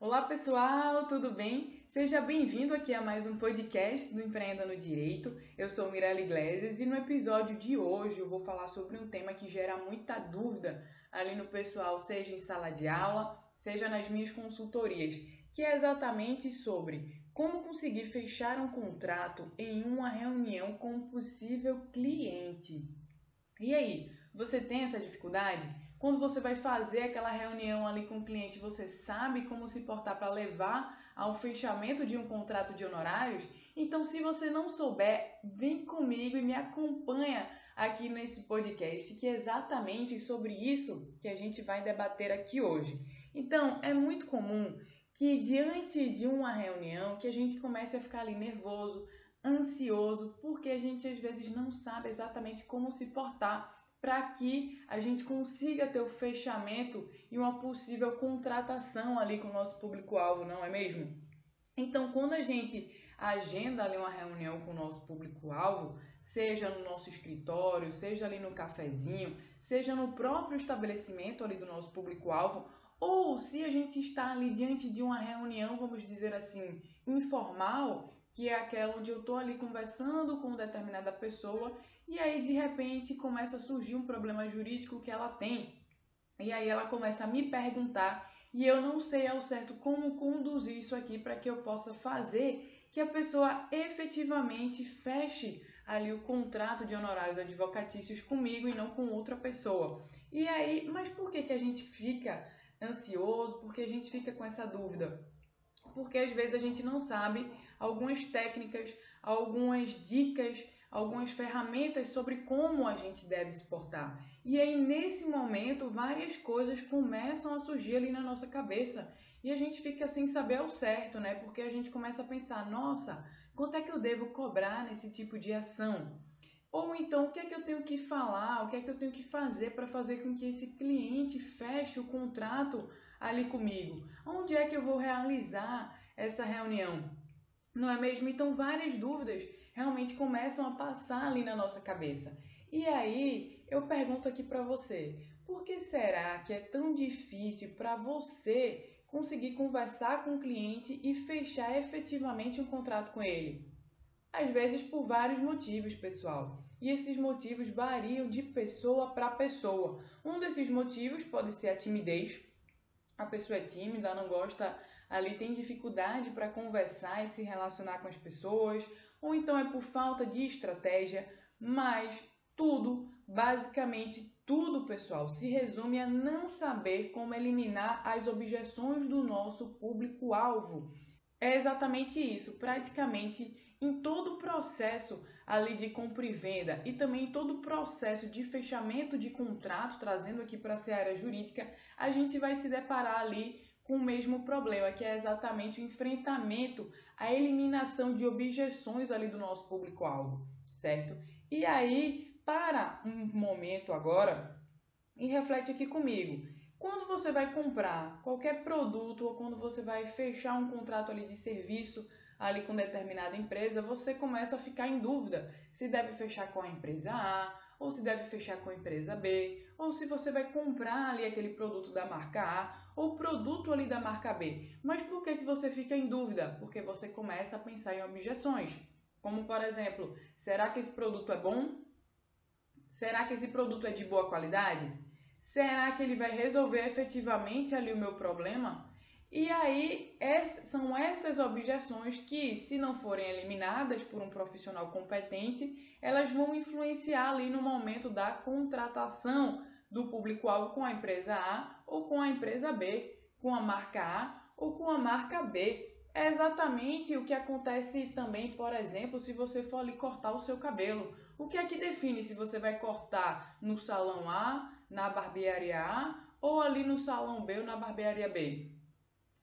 Olá pessoal, tudo bem? Seja bem-vindo aqui a mais um podcast do Empreenda no Direito. Eu sou Mirella Iglesias e no episódio de hoje eu vou falar sobre um tema que gera muita dúvida ali no pessoal, seja em sala de aula, seja nas minhas consultorias, que é exatamente sobre como conseguir fechar um contrato em uma reunião com um possível cliente. E aí, você tem essa dificuldade? Quando você vai fazer aquela reunião ali com o cliente, você sabe como se portar para levar ao fechamento de um contrato de honorários? Então, se você não souber, vem comigo e me acompanha aqui nesse podcast, que é exatamente sobre isso que a gente vai debater aqui hoje. Então, é muito comum que diante de uma reunião que a gente comece a ficar ali nervoso, ansioso, porque a gente às vezes não sabe exatamente como se portar para que a gente consiga ter o fechamento e uma possível contratação ali com o nosso público-alvo, não é mesmo? Então, quando a gente agenda ali uma reunião com o nosso público-alvo, seja no nosso escritório, seja ali no cafezinho, seja no próprio estabelecimento ali do nosso público-alvo, ou se a gente está ali diante de uma reunião, vamos dizer assim, informal, que é aquela onde eu estou ali conversando com determinada pessoa e aí de repente começa a surgir um problema jurídico que ela tem. E aí ela começa a me perguntar e eu não sei ao certo como conduzir isso aqui para que eu possa fazer que a pessoa efetivamente feche ali o contrato de honorários advocatícios comigo e não com outra pessoa. E aí, mas por que que a gente fica ansioso? Por que a gente fica com essa dúvida? Porque às vezes a gente não sabe algumas técnicas, algumas dicas algumas ferramentas sobre como a gente deve se portar. E aí, nesse momento, várias coisas começam a surgir ali na nossa cabeça e a gente fica sem saber ao certo, né? Porque a gente começa a pensar: nossa, quanto é que eu devo cobrar nesse tipo de ação? Ou então, o que é que eu tenho que falar? O que é que eu tenho que fazer para fazer com que esse cliente feche o contrato ali comigo? Onde é que eu vou realizar essa reunião? Não é mesmo? Então, várias dúvidas realmente começam a passar ali na nossa cabeça. E aí eu pergunto aqui para você: por que será que é tão difícil para você conseguir conversar com o cliente e fechar efetivamente um contrato com ele? Às vezes por vários motivos, pessoal. E esses motivos variam de pessoa para pessoa. Um desses motivos pode ser a timidez. A pessoa é tímida, não gosta ali, tem dificuldade para conversar e se relacionar com as pessoas ou então é por falta de estratégia, mas tudo, basicamente tudo, pessoal, se resume a não saber como eliminar as objeções do nosso público-alvo. É exatamente isso, praticamente em todo o processo ali de compra e venda e também em todo o processo de fechamento de contrato, trazendo aqui para a área jurídica, a gente vai se deparar ali com o mesmo problema, que é exatamente o enfrentamento, a eliminação de objeções ali do nosso público-alvo, certo? E aí, para um momento agora, e reflete aqui comigo. Quando você vai comprar qualquer produto ou quando você vai fechar um contrato ali de serviço ali com determinada empresa, você começa a ficar em dúvida se deve fechar com a empresa A ou se deve fechar com a empresa B, ou se você vai comprar ali aquele produto da marca A ou produto ali da marca B. Mas por que, que você fica em dúvida? Porque você começa a pensar em objeções. Como, por exemplo, será que esse produto é bom? Será que esse produto é de boa qualidade? Será que ele vai resolver efetivamente ali o meu problema? E aí, são essas objeções que, se não forem eliminadas por um profissional competente, elas vão influenciar ali no momento da contratação do público-alvo com a empresa A ou com a empresa B, com a marca A ou com a marca B. É exatamente o que acontece também, por exemplo, se você for ali cortar o seu cabelo. O que é que define se você vai cortar no salão A, na barbearia A ou ali no salão B ou na barbearia B?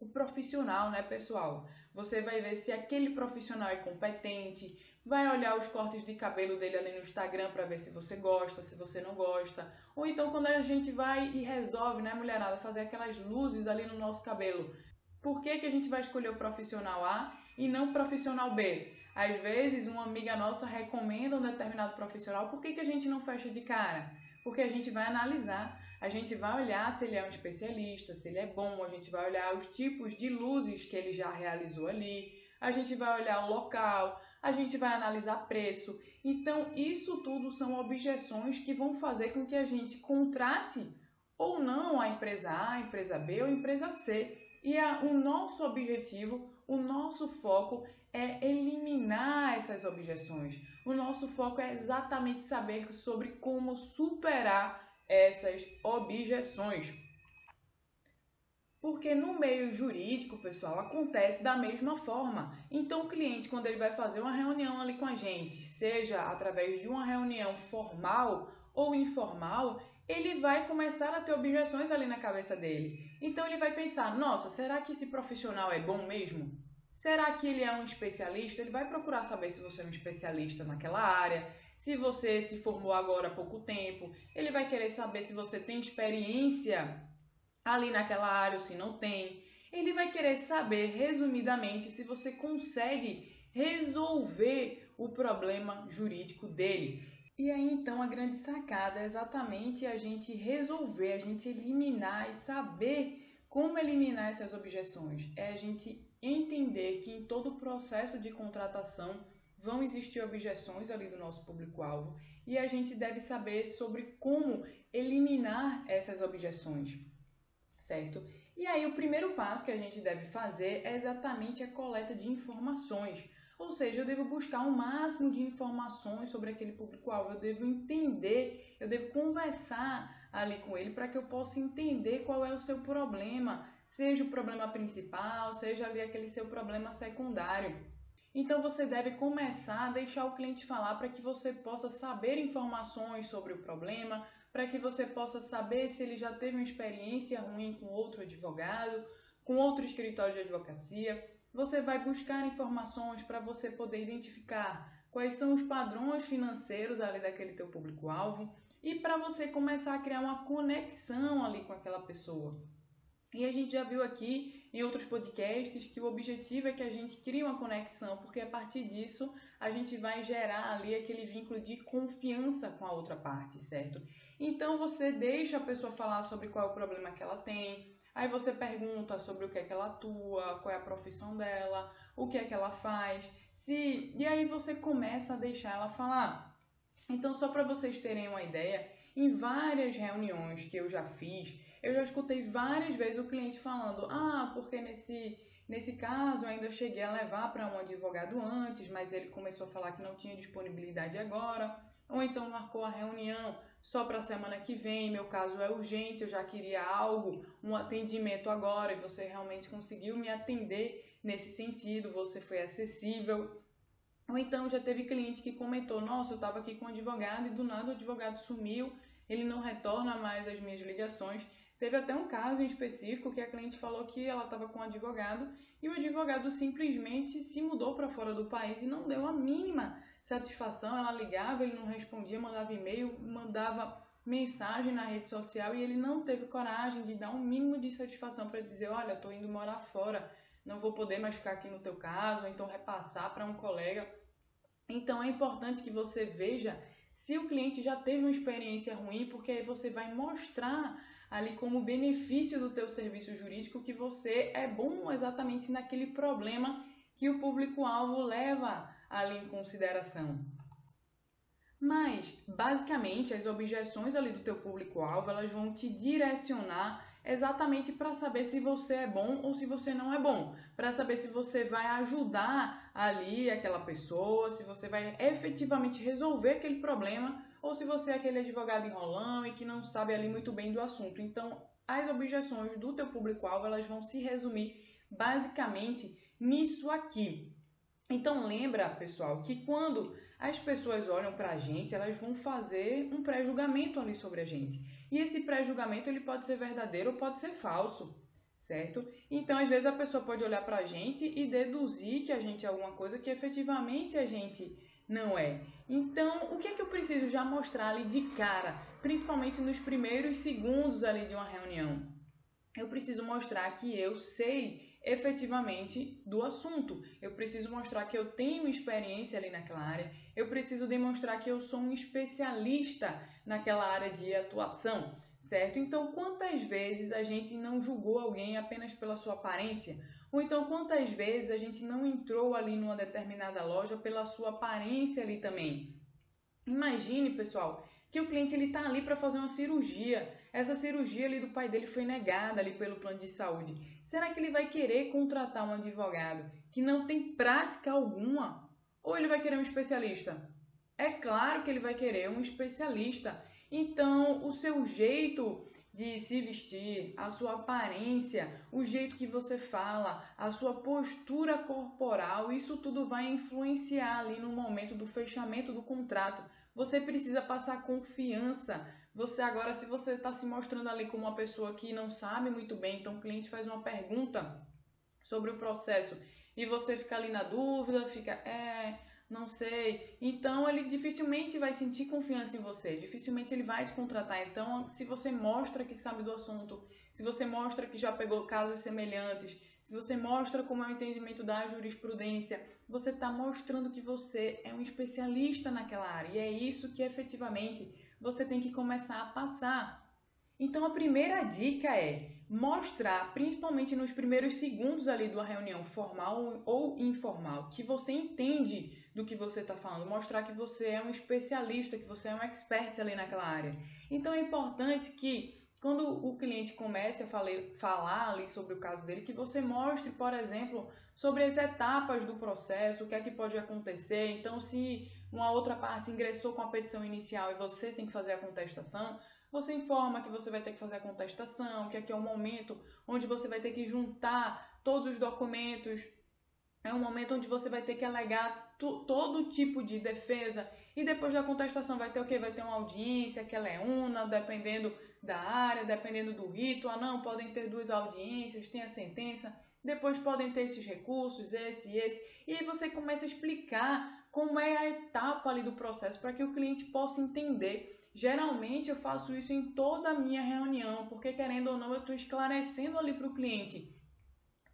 O profissional, né, pessoal? Você vai ver se aquele profissional é competente, vai olhar os cortes de cabelo dele ali no Instagram para ver se você gosta, se você não gosta. Ou então quando a gente vai e resolve, né, mulherada, fazer aquelas luzes ali no nosso cabelo. Por que, que a gente vai escolher o profissional A e não o profissional B? Às vezes, uma amiga nossa recomenda um determinado profissional, por que, que a gente não fecha de cara? Porque a gente vai analisar, a gente vai olhar se ele é um especialista, se ele é bom, a gente vai olhar os tipos de luzes que ele já realizou ali, a gente vai olhar o local, a gente vai analisar preço. Então, isso tudo são objeções que vão fazer com que a gente contrate ou não a empresa A, a empresa B ou a empresa C. E a, o nosso objetivo, o nosso foco é eliminar essas objeções. O nosso foco é exatamente saber sobre como superar essas objeções. Porque no meio jurídico, pessoal, acontece da mesma forma. Então, o cliente, quando ele vai fazer uma reunião ali com a gente, seja através de uma reunião formal ou informal, ele vai começar a ter objeções ali na cabeça dele. Então, ele vai pensar: nossa, será que esse profissional é bom mesmo? Será que ele é um especialista? Ele vai procurar saber se você é um especialista naquela área, se você se formou agora há pouco tempo, ele vai querer saber se você tem experiência ali naquela área ou se não tem. Ele vai querer saber, resumidamente, se você consegue resolver o problema jurídico dele. E aí então a grande sacada é exatamente a gente resolver, a gente eliminar e saber como eliminar essas objeções. É a gente entender que em todo o processo de contratação vão existir objeções ali do nosso público-alvo e a gente deve saber sobre como eliminar essas objeções certo? E aí o primeiro passo que a gente deve fazer é exatamente a coleta de informações. Ou seja, eu devo buscar o um máximo de informações sobre aquele público-alvo, eu devo entender, eu devo conversar ali com ele para que eu possa entender qual é o seu problema, seja o problema principal, seja ali aquele seu problema secundário. Então você deve começar a deixar o cliente falar para que você possa saber informações sobre o problema, para que você possa saber se ele já teve uma experiência ruim com outro advogado, com outro escritório de advocacia. Você vai buscar informações para você poder identificar quais são os padrões financeiros ali daquele teu público-alvo e para você começar a criar uma conexão ali com aquela pessoa. E a gente já viu aqui em outros podcasts que o objetivo é que a gente crie uma conexão, porque a partir disso a gente vai gerar ali aquele vínculo de confiança com a outra parte, certo? Então você deixa a pessoa falar sobre qual é o problema que ela tem, aí você pergunta sobre o que é que ela atua, qual é a profissão dela, o que é que ela faz, se e aí você começa a deixar ela falar. Então só para vocês terem uma ideia, em várias reuniões que eu já fiz, eu já escutei várias vezes o cliente falando: "Ah, porque nesse Nesse caso, eu ainda cheguei a levar para um advogado antes, mas ele começou a falar que não tinha disponibilidade agora, ou então marcou a reunião só para a semana que vem, meu caso é urgente, eu já queria algo, um atendimento agora, e você realmente conseguiu me atender nesse sentido, você foi acessível. Ou então já teve cliente que comentou: Nossa, eu estava aqui com advogado e do nada o advogado sumiu, ele não retorna mais as minhas ligações. Teve até um caso em específico que a cliente falou que ela estava com um advogado e o advogado simplesmente se mudou para fora do país e não deu a mínima satisfação. Ela ligava, ele não respondia, mandava e-mail, mandava mensagem na rede social e ele não teve coragem de dar um mínimo de satisfação para dizer: Olha, estou indo morar fora, não vou poder mais ficar aqui no teu caso, ou então repassar para um colega. Então é importante que você veja se o cliente já teve uma experiência ruim, porque aí você vai mostrar ali como benefício do teu serviço jurídico que você é bom exatamente naquele problema que o público-alvo leva ali em consideração. Mas, basicamente, as objeções ali do teu público-alvo, elas vão te direcionar exatamente para saber se você é bom ou se você não é bom, para saber se você vai ajudar ali aquela pessoa, se você vai efetivamente resolver aquele problema ou se você é aquele advogado enrolão e que não sabe ali muito bem do assunto. Então, as objeções do teu público-alvo, elas vão se resumir basicamente nisso aqui. Então, lembra, pessoal, que quando as pessoas olham para a gente, elas vão fazer um pré-julgamento ali sobre a gente. E esse pré-julgamento ele pode ser verdadeiro ou pode ser falso, certo? Então, às vezes a pessoa pode olhar para a gente e deduzir que a gente é alguma coisa que efetivamente a gente não é. Então, o que é que eu preciso já mostrar ali de cara, principalmente nos primeiros segundos ali de uma reunião? Eu preciso mostrar que eu sei efetivamente do assunto. Eu preciso mostrar que eu tenho experiência ali naquela área, eu preciso demonstrar que eu sou um especialista naquela área de atuação, certo? Então, quantas vezes a gente não julgou alguém apenas pela sua aparência? Ou então, quantas vezes a gente não entrou ali numa determinada loja pela sua aparência ali também? Imagine, pessoal, que o cliente ele está ali para fazer uma cirurgia. Essa cirurgia ali do pai dele foi negada ali pelo plano de saúde. Será que ele vai querer contratar um advogado que não tem prática alguma? Ou ele vai querer um especialista? É claro que ele vai querer um especialista. Então, o seu jeito de se vestir, a sua aparência, o jeito que você fala, a sua postura corporal, isso tudo vai influenciar ali no momento do fechamento do contrato. Você precisa passar confiança. Você agora, se você está se mostrando ali como uma pessoa que não sabe muito bem, então o cliente faz uma pergunta sobre o processo e você fica ali na dúvida, fica, é, não sei. Então ele dificilmente vai sentir confiança em você, dificilmente ele vai te contratar. Então, se você mostra que sabe do assunto, se você mostra que já pegou casos semelhantes, se você mostra como é o entendimento da jurisprudência, você está mostrando que você é um especialista naquela área. E é isso que efetivamente você tem que começar a passar. Então a primeira dica é mostrar, principalmente nos primeiros segundos ali da reunião formal ou informal, que você entende do que você está falando, mostrar que você é um especialista, que você é um expert ali naquela área. Então é importante que quando o cliente comece a falar ali sobre o caso dele, que você mostre, por exemplo, sobre as etapas do processo, o que é que pode acontecer. Então, se uma outra parte ingressou com a petição inicial e você tem que fazer a contestação, você informa que você vai ter que fazer a contestação, que aqui é o momento onde você vai ter que juntar todos os documentos, é um momento onde você vai ter que alegar todo tipo de defesa e depois da contestação vai ter o que? Vai ter uma audiência que ela é una, dependendo da área, dependendo do rito. Ah, não, podem ter duas audiências, tem a sentença. Depois podem ter esses recursos, esse e esse. E aí você começa a explicar como é a etapa ali do processo para que o cliente possa entender. Geralmente eu faço isso em toda a minha reunião, porque querendo ou não, eu estou esclarecendo ali para o cliente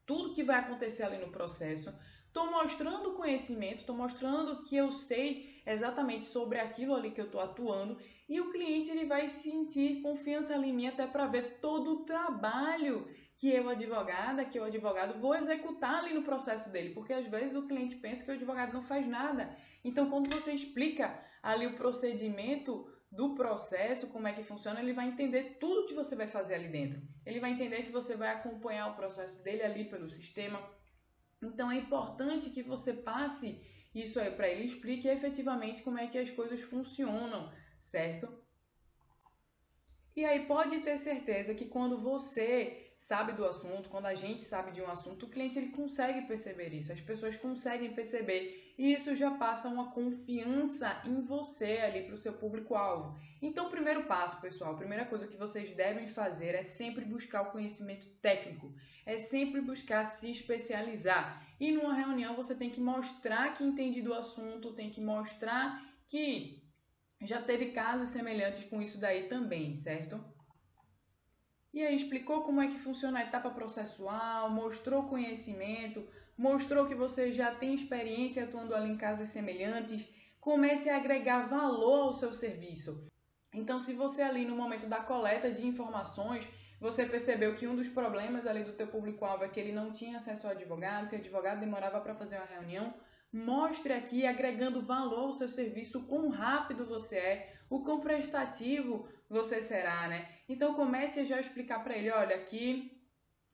tudo que vai acontecer ali no processo. Estou mostrando conhecimento, estou mostrando que eu sei exatamente sobre aquilo ali que eu estou atuando e o cliente ele vai sentir confiança em mim até para ver todo o trabalho que eu, advogada, que eu, advogado, vou executar ali no processo dele, porque às vezes o cliente pensa que o advogado não faz nada. Então, quando você explica ali o procedimento do processo, como é que funciona, ele vai entender tudo que você vai fazer ali dentro. Ele vai entender que você vai acompanhar o processo dele ali pelo sistema. Então, é importante que você passe isso aí para ele, explique efetivamente como é que as coisas funcionam, certo? E aí pode ter certeza que quando você sabe do assunto, quando a gente sabe de um assunto, o cliente ele consegue perceber isso, as pessoas conseguem perceber e isso já passa uma confiança em você ali para o seu público-alvo. Então, o primeiro passo, pessoal, a primeira coisa que vocês devem fazer é sempre buscar o conhecimento técnico, é sempre buscar se especializar. E numa reunião você tem que mostrar que entende do assunto, tem que mostrar que já teve casos semelhantes com isso daí também, certo? E aí explicou como é que funciona a etapa processual, mostrou conhecimento, mostrou que você já tem experiência atuando ali em casos semelhantes, comece a agregar valor ao seu serviço. Então, se você ali no momento da coleta de informações, você percebeu que um dos problemas ali do teu público-alvo é que ele não tinha acesso ao advogado, que o advogado demorava para fazer uma reunião, mostre aqui agregando valor ao seu serviço, o quão rápido você é, o quão prestativo você será, né? Então comece a já explicar para ele, olha, aqui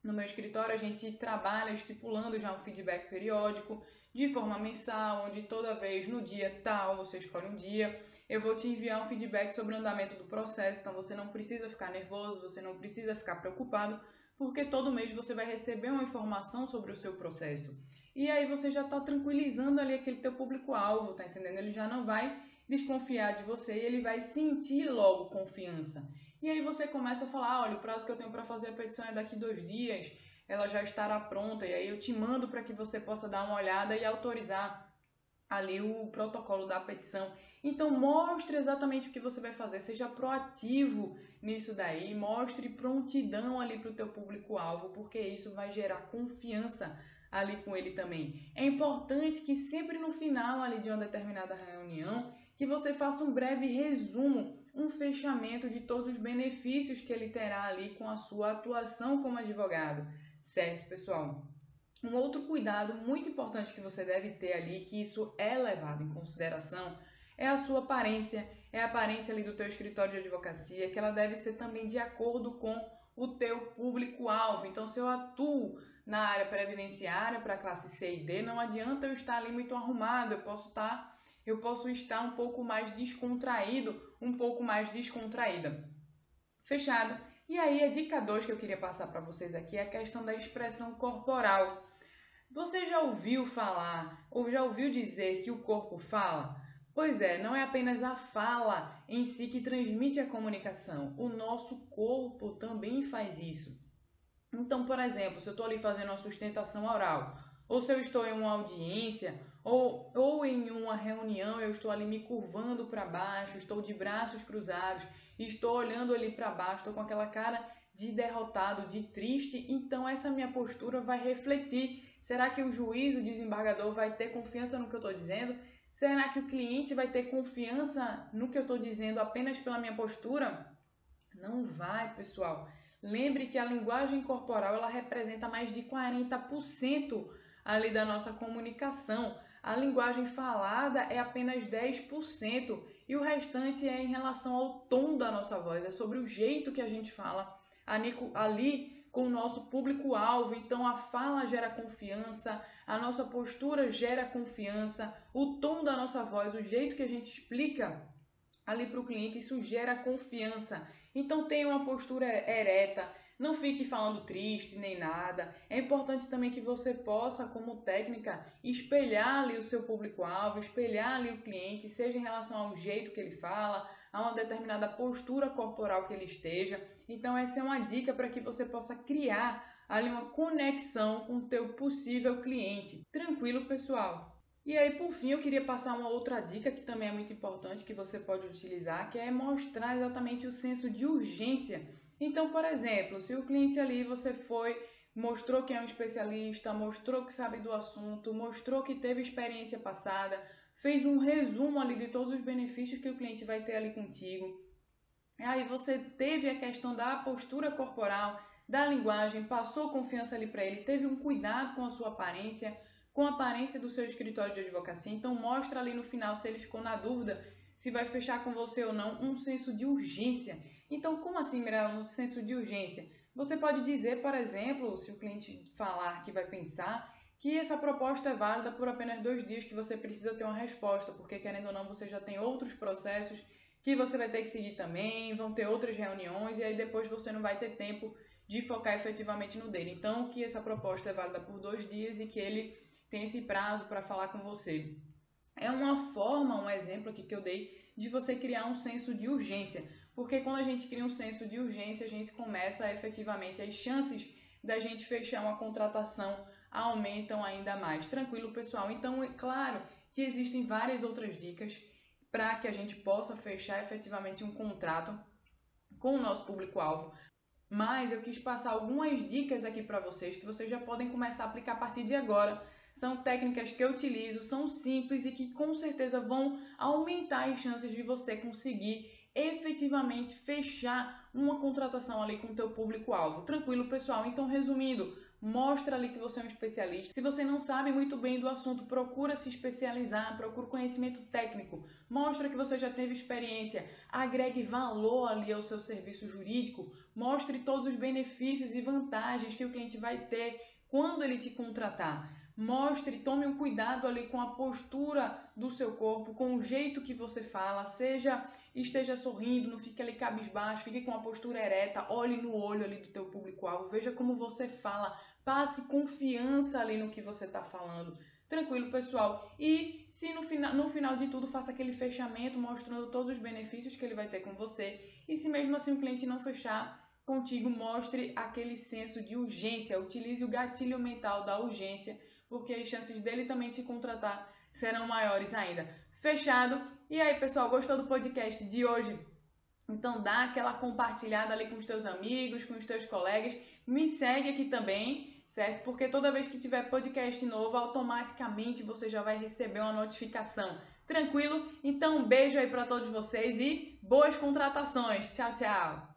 no meu escritório a gente trabalha estipulando já um feedback periódico de forma mensal, onde toda vez no dia tal, você escolhe um dia, eu vou te enviar um feedback sobre o andamento do processo, então você não precisa ficar nervoso, você não precisa ficar preocupado, porque todo mês você vai receber uma informação sobre o seu processo. E aí você já está tranquilizando ali aquele teu público-alvo, tá entendendo? Ele já não vai desconfiar de você e ele vai sentir logo confiança. E aí você começa a falar, olha, o prazo que eu tenho para fazer a petição é daqui dois dias, ela já estará pronta, e aí eu te mando para que você possa dar uma olhada e autorizar ali o protocolo da petição. Então mostre exatamente o que você vai fazer, seja proativo nisso daí, mostre prontidão ali para o teu público-alvo, porque isso vai gerar confiança ali com ele também. É importante que sempre no final ali de uma determinada reunião, que você faça um breve resumo, um fechamento de todos os benefícios que ele terá ali com a sua atuação como advogado. Certo, pessoal? Um outro cuidado muito importante que você deve ter ali, que isso é levado em consideração, é a sua aparência, é a aparência ali do teu escritório de advocacia, que ela deve ser também de acordo com o teu público-alvo. Então, se eu atuo na área previdenciária para classe C e D, não adianta eu estar ali muito arrumado, eu posso estar, eu posso estar um pouco mais descontraído, um pouco mais descontraída. Fechado? E aí, a dica 2 que eu queria passar para vocês aqui é a questão da expressão corporal. Você já ouviu falar ou já ouviu dizer que o corpo fala? Pois é, não é apenas a fala em si que transmite a comunicação, o nosso corpo também faz isso. Então, por exemplo, se eu estou ali fazendo uma sustentação oral, ou se eu estou em uma audiência, ou, ou em uma reunião, eu estou ali me curvando para baixo, estou de braços cruzados, estou olhando ali para baixo, estou com aquela cara de derrotado, de triste, então essa minha postura vai refletir Será que o juiz, o desembargador, vai ter confiança no que eu estou dizendo? Será que o cliente vai ter confiança no que eu estou dizendo apenas pela minha postura? Não vai, pessoal. Lembre que a linguagem corporal ela representa mais de 40% ali da nossa comunicação. A linguagem falada é apenas 10% e o restante é em relação ao tom da nossa voz, é sobre o jeito que a gente fala. Ali com o nosso público-alvo. Então, a fala gera confiança, a nossa postura gera confiança, o tom da nossa voz, o jeito que a gente explica ali para o cliente, isso gera confiança. Então, tenha uma postura ereta, não fique falando triste nem nada. É importante também que você possa, como técnica, espelhar ali o seu público-alvo, espelhar ali o cliente, seja em relação ao jeito que ele fala, a uma determinada postura corporal que ele esteja. Então essa é uma dica para que você possa criar ali uma conexão com o teu possível cliente. Tranquilo, pessoal? E aí, por fim, eu queria passar uma outra dica que também é muito importante que você pode utilizar, que é mostrar exatamente o senso de urgência. Então, por exemplo, se o cliente ali você foi, mostrou que é um especialista, mostrou que sabe do assunto, mostrou que teve experiência passada, fez um resumo ali de todos os benefícios que o cliente vai ter ali contigo. Aí você teve a questão da postura corporal, da linguagem, passou confiança ali para ele, teve um cuidado com a sua aparência, com a aparência do seu escritório de advocacia. Então mostra ali no final se ele ficou na dúvida se vai fechar com você ou não, um senso de urgência. Então, como assim, Mirella, um senso de urgência? Você pode dizer, por exemplo, se o cliente falar que vai pensar, que essa proposta é válida por apenas dois dias, que você precisa ter uma resposta, porque querendo ou não, você já tem outros processos que você vai ter que seguir também, vão ter outras reuniões, e aí depois você não vai ter tempo de focar efetivamente no dele. Então, que essa proposta é válida por dois dias e que ele tem esse prazo para falar com você. É uma forma, um exemplo aqui que eu dei, de você criar um senso de urgência. Porque quando a gente cria um senso de urgência, a gente começa efetivamente as chances da gente fechar uma contratação aumentam ainda mais. Tranquilo, pessoal? Então, é claro que existem várias outras dicas para que a gente possa fechar efetivamente um contrato com o nosso público-alvo. Mas eu quis passar algumas dicas aqui para vocês que vocês já podem começar a aplicar a partir de agora. São técnicas que eu utilizo, são simples e que com certeza vão aumentar as chances de você conseguir efetivamente fechar uma contratação ali com o teu público-alvo. Tranquilo, pessoal? Então, resumindo, mostra ali que você é um especialista. Se você não sabe muito bem do assunto, procura se especializar, procura conhecimento técnico, mostra que você já teve experiência, agregue valor ali ao seu serviço jurídico, mostre todos os benefícios e vantagens que o cliente vai ter quando ele te contratar. Mostre, tome um cuidado ali com a postura do seu corpo, com o jeito que você fala, seja esteja sorrindo, não fique ali cabisbaixo, fique com a postura ereta, olhe no olho ali do teu público-alvo, veja como você fala, Passe confiança ali no que você está falando. Tranquilo, pessoal. E se no final, no final de tudo faça aquele fechamento mostrando todos os benefícios que ele vai ter com você. E se mesmo assim o cliente não fechar contigo, mostre aquele senso de urgência. Utilize o gatilho mental da urgência, porque as chances dele também te contratar serão maiores ainda. Fechado? E aí, pessoal, gostou do podcast de hoje? Então dá aquela compartilhada ali com os teus amigos, com os teus colegas. Me segue aqui também, certo? Porque toda vez que tiver podcast novo, automaticamente você já vai receber uma notificação. Tranquilo? Então um beijo aí para todos vocês e boas contratações. Tchau, tchau.